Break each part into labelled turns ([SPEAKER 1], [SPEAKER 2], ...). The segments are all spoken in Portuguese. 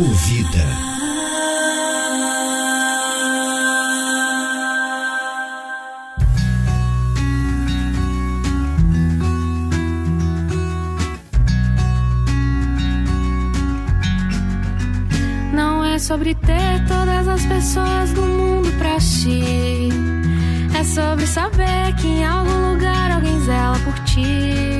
[SPEAKER 1] Ecovida.
[SPEAKER 2] sobre ter todas as pessoas do mundo pra ti. É sobre saber que em algum lugar alguém zela por ti.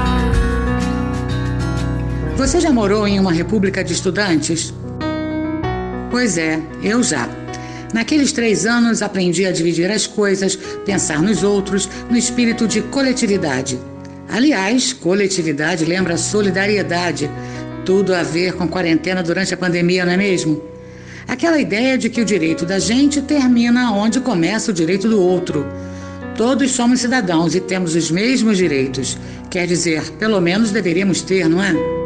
[SPEAKER 3] Você já morou em uma república de estudantes? Pois é, eu já. Naqueles três anos aprendi a dividir as coisas, pensar nos outros, no espírito de coletividade. Aliás, coletividade lembra solidariedade. Tudo a ver com quarentena durante a pandemia, não é mesmo? Aquela ideia de que o direito da gente termina onde começa o direito do outro. Todos somos cidadãos e temos os mesmos direitos. Quer dizer, pelo menos deveríamos ter, não é?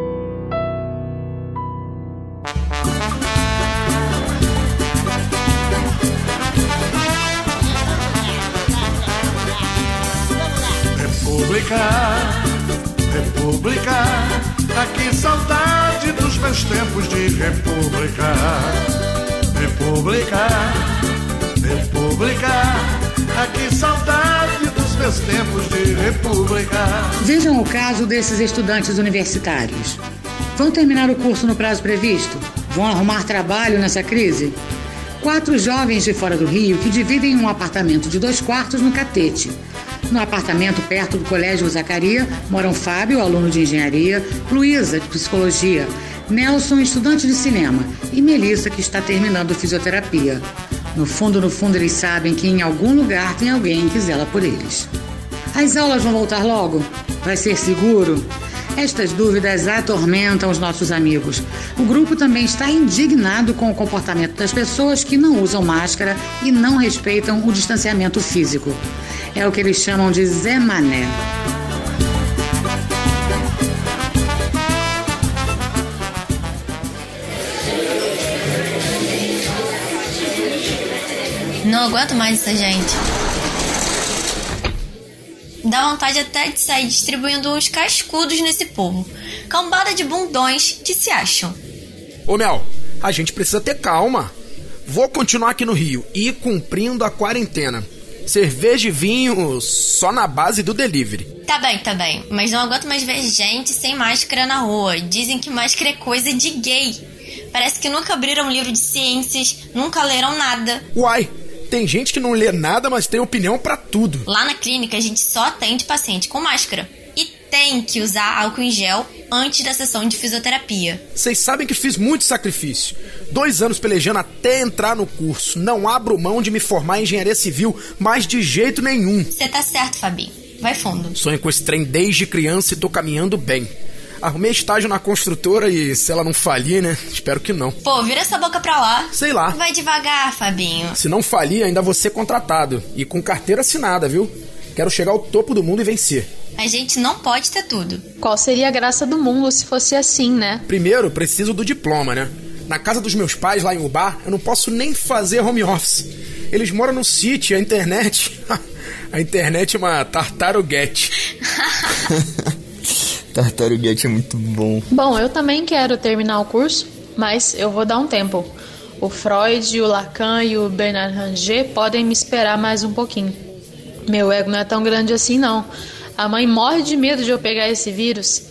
[SPEAKER 4] República, República, aqui saudade dos meus tempos de República. República, República, aqui saudade dos meus tempos de República.
[SPEAKER 3] Vejam o caso desses estudantes universitários. Vão terminar o curso no prazo previsto? Vão arrumar trabalho nessa crise? Quatro jovens de fora do Rio que dividem um apartamento de dois quartos no Catete. No apartamento perto do Colégio Zacaria moram Fábio, aluno de engenharia, Luísa, de psicologia, Nelson, estudante de cinema, e Melissa, que está terminando fisioterapia. No fundo, no fundo, eles sabem que em algum lugar tem alguém que zela por eles. As aulas vão voltar logo? Vai ser seguro? Estas dúvidas atormentam os nossos amigos. O grupo também está indignado com o comportamento das pessoas que não usam máscara e não respeitam o distanciamento físico. É o que eles chamam de Zé Mané.
[SPEAKER 5] Não aguento mais essa gente. Dá vontade até de sair distribuindo uns cascudos nesse povo. Cambada de bundões que se acham.
[SPEAKER 6] Ô Mel, a gente precisa ter calma. Vou continuar aqui no Rio e cumprindo a quarentena. Cerveja e vinho só na base do delivery.
[SPEAKER 5] Tá bem, tá bem. Mas não aguento mais ver gente sem máscara na rua. Dizem que máscara é coisa de gay. Parece que nunca abriram um livro de ciências, nunca leram nada.
[SPEAKER 6] Uai, tem gente que não lê nada, mas tem opinião para tudo.
[SPEAKER 5] Lá na clínica a gente só atende paciente com máscara. Tem que usar álcool em gel antes da sessão de fisioterapia.
[SPEAKER 6] Vocês sabem que fiz muito sacrifício. Dois anos pelejando até entrar no curso. Não abro mão de me formar em engenharia civil, mas de jeito nenhum.
[SPEAKER 5] Você tá certo, Fabi. Vai fundo.
[SPEAKER 6] Sonho com esse trem desde criança e tô caminhando bem. Arrumei estágio na construtora e se ela não falir, né? Espero que não.
[SPEAKER 5] Pô, vira essa boca pra lá.
[SPEAKER 6] Sei lá.
[SPEAKER 5] Vai devagar, Fabinho.
[SPEAKER 6] Se não falir, ainda vou ser contratado. E com carteira assinada, viu? Quero chegar ao topo do mundo e vencer.
[SPEAKER 5] A gente não pode ter tudo.
[SPEAKER 7] Qual seria a graça do mundo se fosse assim, né?
[SPEAKER 6] Primeiro, preciso do diploma, né? Na casa dos meus pais, lá em Ubar, eu não posso nem fazer home office. Eles moram no sítio, a internet. a internet é uma tartaruguete.
[SPEAKER 8] Tartaruguete é muito bom.
[SPEAKER 7] Bom, eu também quero terminar o curso, mas eu vou dar um tempo. O Freud, o Lacan e o Bernard Ranger podem me esperar mais um pouquinho. Meu ego não é tão grande assim, não. A mãe morre de medo de eu pegar esse vírus.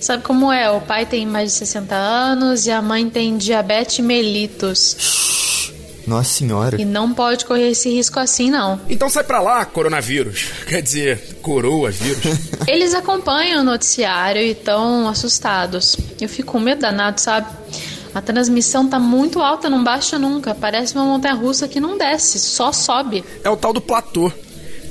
[SPEAKER 7] Sabe como é? O pai tem mais de 60 anos e a mãe tem diabetes mellitus.
[SPEAKER 8] Nossa senhora.
[SPEAKER 7] E não pode correr esse risco assim, não.
[SPEAKER 6] Então sai pra lá, coronavírus. Quer dizer, coroa vírus.
[SPEAKER 7] Eles acompanham o noticiário e estão assustados. Eu fico com medo danado, sabe? A transmissão tá muito alta, não baixa nunca. Parece uma montanha russa que não desce, só sobe.
[SPEAKER 6] É o tal do platô.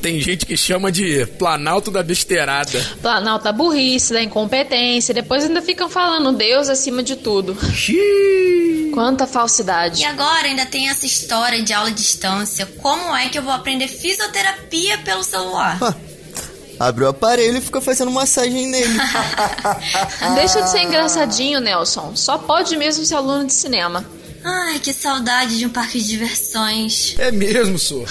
[SPEAKER 6] Tem gente que chama de Planalto da Besteirada.
[SPEAKER 7] Planalto da burrice, da incompetência. Depois ainda ficam falando Deus acima de tudo.
[SPEAKER 6] Xiii.
[SPEAKER 7] Quanta falsidade.
[SPEAKER 5] E agora ainda tem essa história de aula à distância. Como é que eu vou aprender fisioterapia pelo celular?
[SPEAKER 8] Ah, abre o aparelho e fica fazendo massagem nele.
[SPEAKER 7] Deixa de ser engraçadinho, Nelson. Só pode mesmo ser aluno de cinema.
[SPEAKER 5] Ai, que saudade de um parque de diversões.
[SPEAKER 6] É mesmo, sou.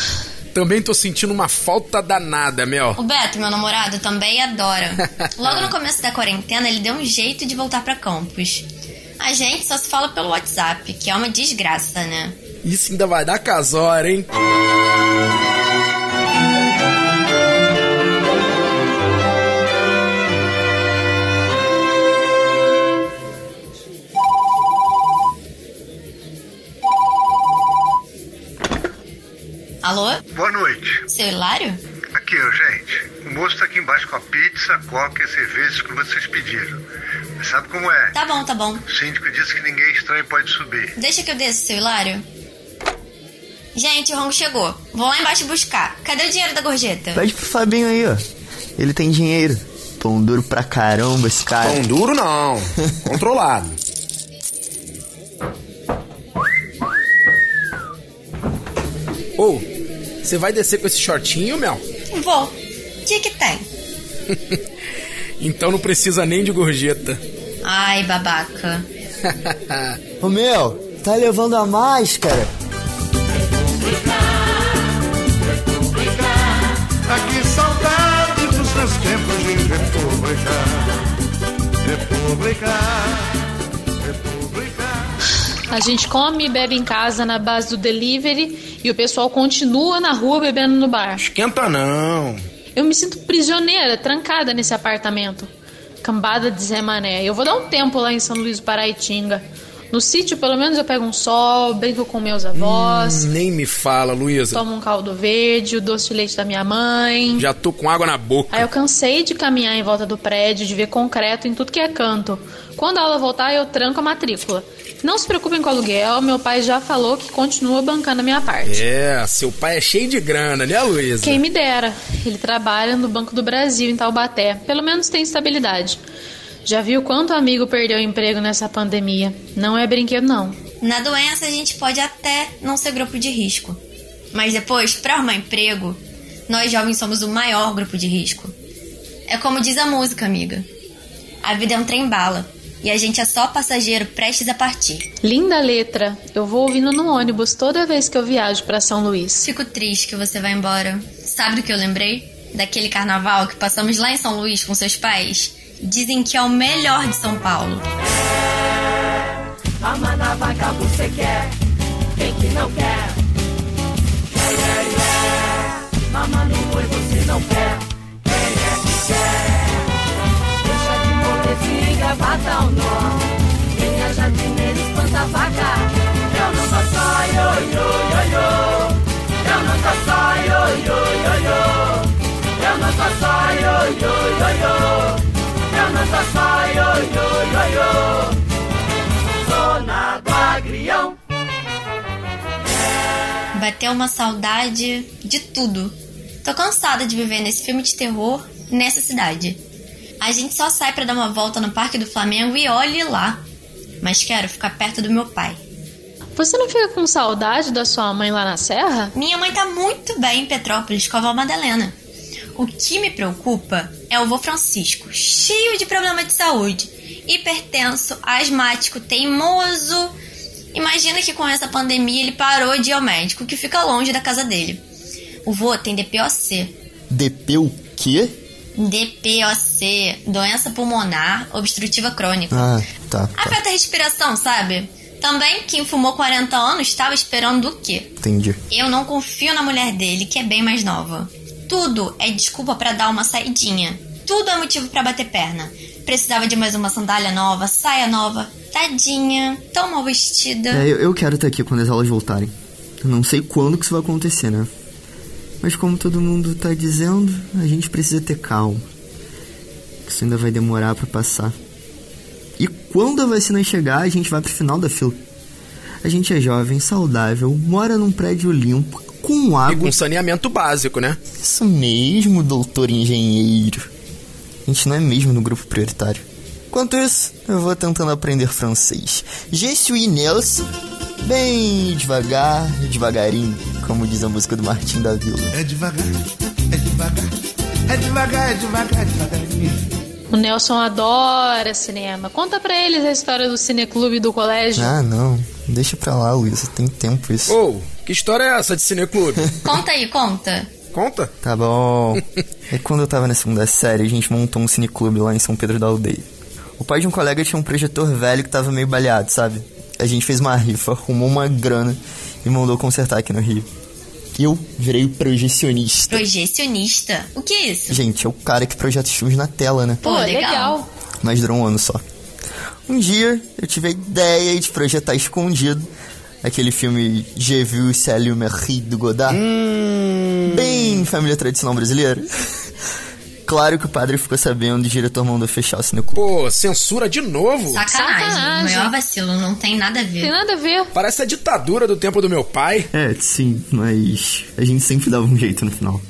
[SPEAKER 6] Também tô sentindo uma falta danada, Mel.
[SPEAKER 5] O Beto, meu namorado, também adora. Logo no começo da quarentena, ele deu um jeito de voltar pra campus. A gente só se fala pelo WhatsApp, que é uma desgraça, né?
[SPEAKER 6] Isso ainda vai dar casora, hein?
[SPEAKER 5] Alô?
[SPEAKER 1] Boa noite.
[SPEAKER 5] Seu Hilário?
[SPEAKER 1] Aqui, ó, gente. O moço tá aqui embaixo com a pizza, coca e cervejas que vocês pediram. Mas sabe como é?
[SPEAKER 5] Tá bom, tá bom.
[SPEAKER 1] O síndico disse que ninguém estranho pode subir.
[SPEAKER 5] Deixa que eu desço, seu Hilário. Gente, o Rongo chegou. Vou lá embaixo buscar. Cadê o dinheiro da gorjeta?
[SPEAKER 8] Pede pro Fabinho aí, ó. Ele tem dinheiro. Pão duro pra caramba esse cara.
[SPEAKER 6] Pão duro não. Controlado. Ô, você vai descer com esse shortinho, Mel?
[SPEAKER 5] Vou. O que que tem?
[SPEAKER 6] Então não precisa nem de gorjeta.
[SPEAKER 5] Ai, babaca.
[SPEAKER 8] Ô Mel, tá levando a máscara?
[SPEAKER 4] Ah, que saudade dos meus tempos de república. República. República.
[SPEAKER 7] A gente come e bebe em casa na base do delivery e o pessoal continua na rua bebendo no bar.
[SPEAKER 6] Esquenta não.
[SPEAKER 7] Eu me sinto prisioneira, trancada nesse apartamento. Cambada de Zé Mané. Eu vou dar um tempo lá em São Luís do Paraitinga. No sítio, pelo menos, eu pego um sol, brinco com meus avós,
[SPEAKER 6] Nem me fala, Luísa.
[SPEAKER 7] tomo um caldo verde, o doce de leite da minha mãe.
[SPEAKER 6] Já tô com água na boca.
[SPEAKER 7] Aí eu cansei de caminhar em volta do prédio, de ver concreto em tudo que é canto. Quando a aula voltar, eu tranco a matrícula. Não se preocupem com o aluguel, meu pai já falou que continua bancando a minha parte.
[SPEAKER 6] É, seu pai é cheio de grana, né, Luísa?
[SPEAKER 7] Quem me dera. Ele trabalha no Banco do Brasil, em Taubaté. Pelo menos tem estabilidade. Já viu quanto amigo perdeu o emprego nessa pandemia? Não é brinquedo, não.
[SPEAKER 5] Na doença, a gente pode até não ser grupo de risco. Mas depois, para arrumar emprego, nós jovens somos o maior grupo de risco. É como diz a música, amiga. A vida é um trem-bala. E a gente é só passageiro prestes a partir.
[SPEAKER 7] Linda letra. Eu vou ouvindo no ônibus toda vez que eu viajo para São Luís.
[SPEAKER 5] Fico triste que você vai embora. Sabe do que eu lembrei? Daquele carnaval que passamos lá em São Luís com seus pais? Dizem que é o melhor de São Paulo.
[SPEAKER 9] Vaca você quer, quem que não quer? Quer, quer, quer.
[SPEAKER 5] Bateu uma saudade de tudo. Tô cansada de viver nesse filme de terror nessa cidade. A gente só sai pra dar uma volta no Parque do Flamengo e olhe lá. Mas quero ficar perto do meu pai.
[SPEAKER 7] Você não fica com saudade da sua mãe lá na Serra?
[SPEAKER 5] Minha mãe tá muito bem em Petrópolis com a avó Madalena. O que me preocupa é o vô Francisco, cheio de problema de saúde, hipertenso, asmático, teimoso. Imagina que com essa pandemia ele parou de ir ao médico, que fica longe da casa dele. O vô tem DPOC.
[SPEAKER 8] DP o quê?
[SPEAKER 5] DPOC, doença pulmonar obstrutiva crônica.
[SPEAKER 8] Ah, tá, tá.
[SPEAKER 5] Afeta a respiração, sabe? Também quem fumou 40 anos estava esperando o quê?
[SPEAKER 8] Entendi.
[SPEAKER 5] Eu não confio na mulher dele, que é bem mais nova. Tudo é desculpa pra dar uma saidinha. Tudo é motivo pra bater perna. Precisava de mais uma sandália nova, saia nova. Tadinha, tão mal vestida.
[SPEAKER 8] É, eu, eu quero estar aqui quando as aulas voltarem. Eu não sei quando que isso vai acontecer, né? Mas como todo mundo tá dizendo, a gente precisa ter calma. Isso ainda vai demorar pra passar. E quando a vacina chegar, a gente vai pro final da fila. A gente é jovem, saudável, mora num prédio limpo, com
[SPEAKER 6] E
[SPEAKER 8] água.
[SPEAKER 6] com saneamento básico, né?
[SPEAKER 8] Isso mesmo, doutor engenheiro. A gente não é mesmo no grupo prioritário. Enquanto isso, eu vou tentando aprender francês. Je suis Nelson. Bem devagar, devagarinho, como diz a música do Martim da Vila.
[SPEAKER 4] É devagar, é devagar, é devagar, é devagar, devagarinho.
[SPEAKER 7] O Nelson adora cinema. Conta pra eles a história do cineclube do colégio.
[SPEAKER 8] Ah, não. Deixa pra lá, Luísa. Tem tempo isso.
[SPEAKER 6] Ô, que história é essa de cineclube?
[SPEAKER 5] Conta aí, conta.
[SPEAKER 6] Conta?
[SPEAKER 8] Tá bom. É quando eu tava na segunda série, a gente montou um cineclube lá em São Pedro da Aldeia. O pai de um colega tinha um projetor velho que tava meio baleado, sabe? A gente fez uma rifa, arrumou uma grana e mandou consertar aqui no Rio. Eu virei o projecionista.
[SPEAKER 5] Projecionista? O que é isso?
[SPEAKER 8] Gente, é o cara que projeta os filmes na tela, né?
[SPEAKER 5] Pô, legal.
[SPEAKER 8] Mas durou um ano só. Um dia, eu tive a ideia de projetar escondido aquele filme Je vu Célie Merri do Godard. Bem família tradicional brasileira. Claro que o padre ficou sabendo e o diretor mandou fechar o cineclube.
[SPEAKER 6] Pô, censura de novo?
[SPEAKER 5] Sacanagem.
[SPEAKER 7] Sacanagem.
[SPEAKER 5] Maior vacilo, não tem nada a ver.
[SPEAKER 7] Tem nada a ver.
[SPEAKER 6] Parece a ditadura do tempo do meu pai.
[SPEAKER 8] É, sim, mas a gente sempre dava um jeito no final.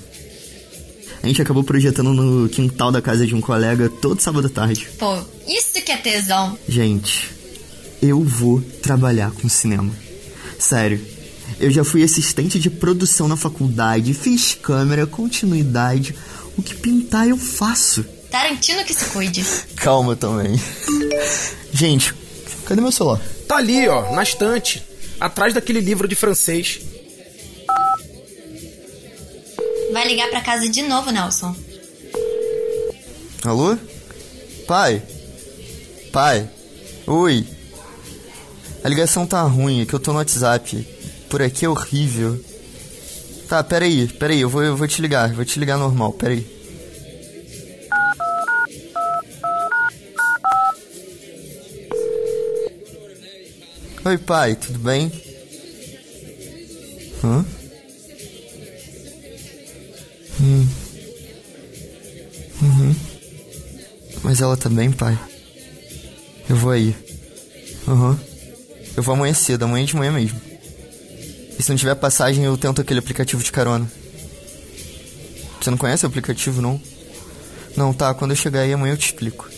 [SPEAKER 8] A gente acabou projetando no quintal da casa de um colega todo sábado à tarde.
[SPEAKER 5] Pô, isso que é tesão.
[SPEAKER 8] Gente, eu vou trabalhar com cinema. Sério. Eu já fui assistente de produção na faculdade, fiz câmera, continuidade. O que pintar eu faço.
[SPEAKER 5] Tarantino que se cuide.
[SPEAKER 8] Calma também. Gente, cadê meu celular?
[SPEAKER 6] Tá ali, ó, na estante. Atrás daquele livro de francês.
[SPEAKER 5] Vai ligar pra casa de novo, Nelson.
[SPEAKER 8] Alô? Pai? Pai? Oi? A ligação tá ruim, é que eu tô no WhatsApp. Por aqui é horrível. Tá, peraí, peraí, eu vou, eu vou te ligar, vou te ligar normal, peraí. Oi, pai, tudo bem? Hã? Hum. Uhum. Mas ela tá bem, pai? Eu vou aí. Aham. Eu vou amanhã cedo, amanhã de manhã mesmo. E se não tiver passagem, eu tento aquele aplicativo de carona. Você não conhece o aplicativo, não? Não, tá, quando eu chegar aí amanhã eu te explico.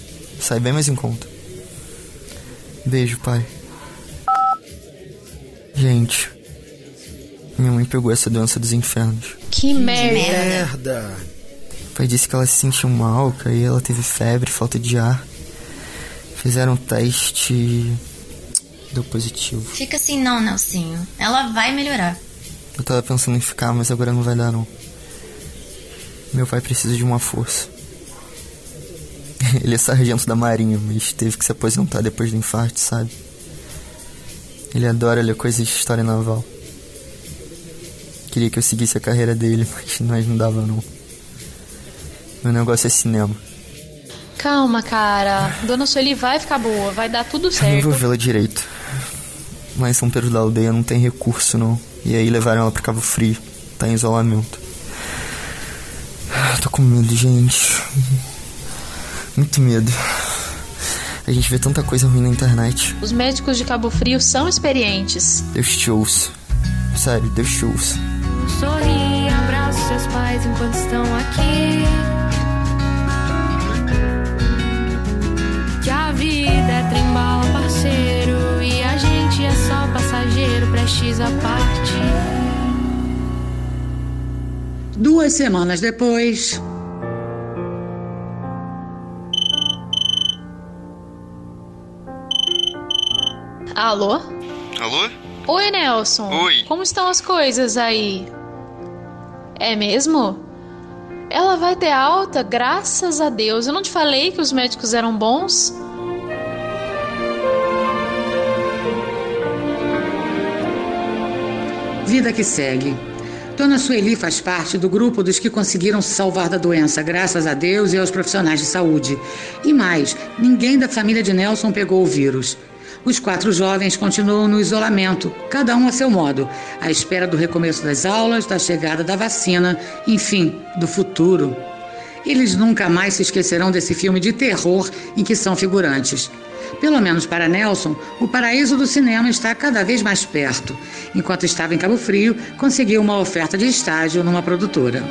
[SPEAKER 8] Sai bem mais em conta. Beijo, pai. Gente, minha mãe pegou essa doença dos infernos.
[SPEAKER 7] Que merda.
[SPEAKER 6] Merda.
[SPEAKER 8] O pai disse que ela se sentiu mal, que aí ela teve febre, falta de ar. Fizeram um teste. Deu positivo.
[SPEAKER 5] Fica assim não, Nelsinho. Ela vai melhorar.
[SPEAKER 8] Eu tava pensando em ficar, mas agora não vai dar não. Meu pai precisa de uma força. Ele é sargento da marinha, mas teve que se aposentar depois do infarto, sabe? Ele adora ler coisas de história naval. Queria que eu seguisse a carreira dele, mas nós não dava não. Meu negócio é cinema.
[SPEAKER 7] Calma, cara. Dona Sueli vai ficar boa, vai dar tudo
[SPEAKER 8] Eu não
[SPEAKER 7] certo.
[SPEAKER 8] vou vê-la direito. Lá em São Pedro da Aldeia não tem recurso, não. E aí levaram ela pra Cabo Frio. Tá em isolamento. Tô com medo, gente. Muito medo. A gente vê tanta coisa ruim na internet.
[SPEAKER 7] Os médicos de Cabo Frio são experientes.
[SPEAKER 8] Deus te ouça. Sério, Deus te ouça.
[SPEAKER 2] Sorri, abraça seus pais enquanto estão aqui. Prestes a partir.
[SPEAKER 3] Duas semanas depois.
[SPEAKER 7] Alô?
[SPEAKER 8] Alô?
[SPEAKER 7] Oi, Nelson.
[SPEAKER 8] Oi.
[SPEAKER 7] Como estão as coisas aí? É mesmo? Ela vai ter alta, graças a Deus. Eu não te falei que os médicos eram bons?
[SPEAKER 3] Vida que segue. Dona Sueli faz parte do grupo dos que conseguiram se salvar da doença, graças a Deus e aos profissionais de saúde. E mais, ninguém da família de Nelson pegou o vírus. Os quatro jovens continuam no isolamento, cada um a seu modo, à espera do recomeço das aulas, da chegada da vacina, enfim, do futuro. Eles nunca mais se esquecerão desse filme de terror em que são figurantes. Pelo menos para Nelson, o paraíso do cinema está cada vez mais perto. Enquanto estava em Cabo Frio, conseguiu uma oferta de estágio numa produtora.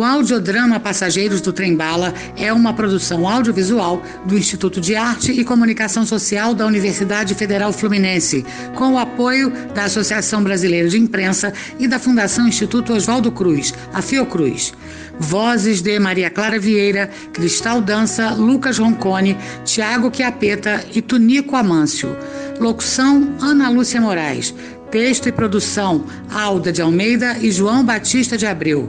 [SPEAKER 3] O audiodrama Passageiros do Trem Bala é uma produção audiovisual do Instituto de Arte e Comunicação Social da Universidade Federal Fluminense, com o apoio da Associação Brasileira de Imprensa e da Fundação Instituto Oswaldo Cruz, a Fiocruz. Vozes de Maria Clara Vieira, Cristal Dança, Lucas Roncone, Tiago Chiapeta e Tunico Amâncio. Locução: Ana Lúcia Moraes. Texto e produção: Alda de Almeida e João Batista de Abreu.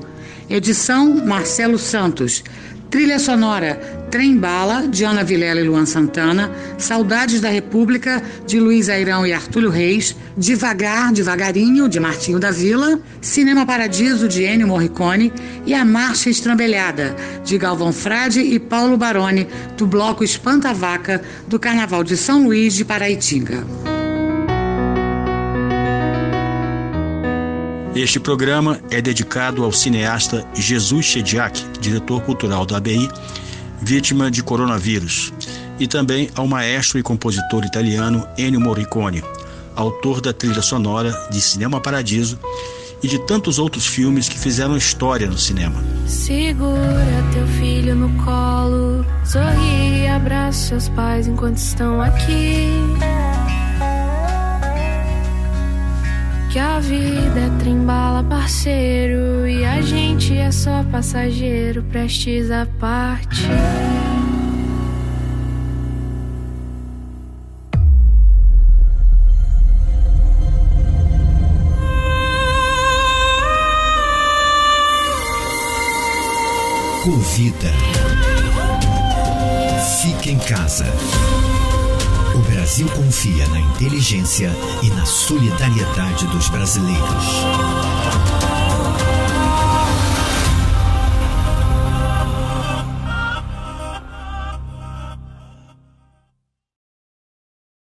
[SPEAKER 3] Edição: Marcelo Santos. Trilha sonora: Trem Bala, de Ana Vilela e Luan Santana. Saudades da República, de Luiz Airão e Artúlio Reis. Devagar, Devagarinho, de Martinho da Vila. Cinema Paradiso, de Ennio Morricone. E A Marcha Estrambelhada, de Galvão Frade e Paulo Baroni, do bloco Espanta Vaca, do Carnaval de São Luís de Paraitinga.
[SPEAKER 10] Este programa é dedicado ao cineasta Jesus Chediak, diretor cultural da ABI, vítima de coronavírus, e também ao maestro e compositor italiano Ennio Morricone, autor da trilha sonora de Cinema Paradiso e de tantos outros filmes que fizeram história no cinema.
[SPEAKER 2] Segura teu filho no colo, sorri e abraça seus pais enquanto estão aqui. Que a vida é trembala, parceiro, e a gente é só passageiro, prestes a partir.
[SPEAKER 11] Convida. Fique em casa. O Brasil confia na inteligência e na solidariedade dos brasileiros.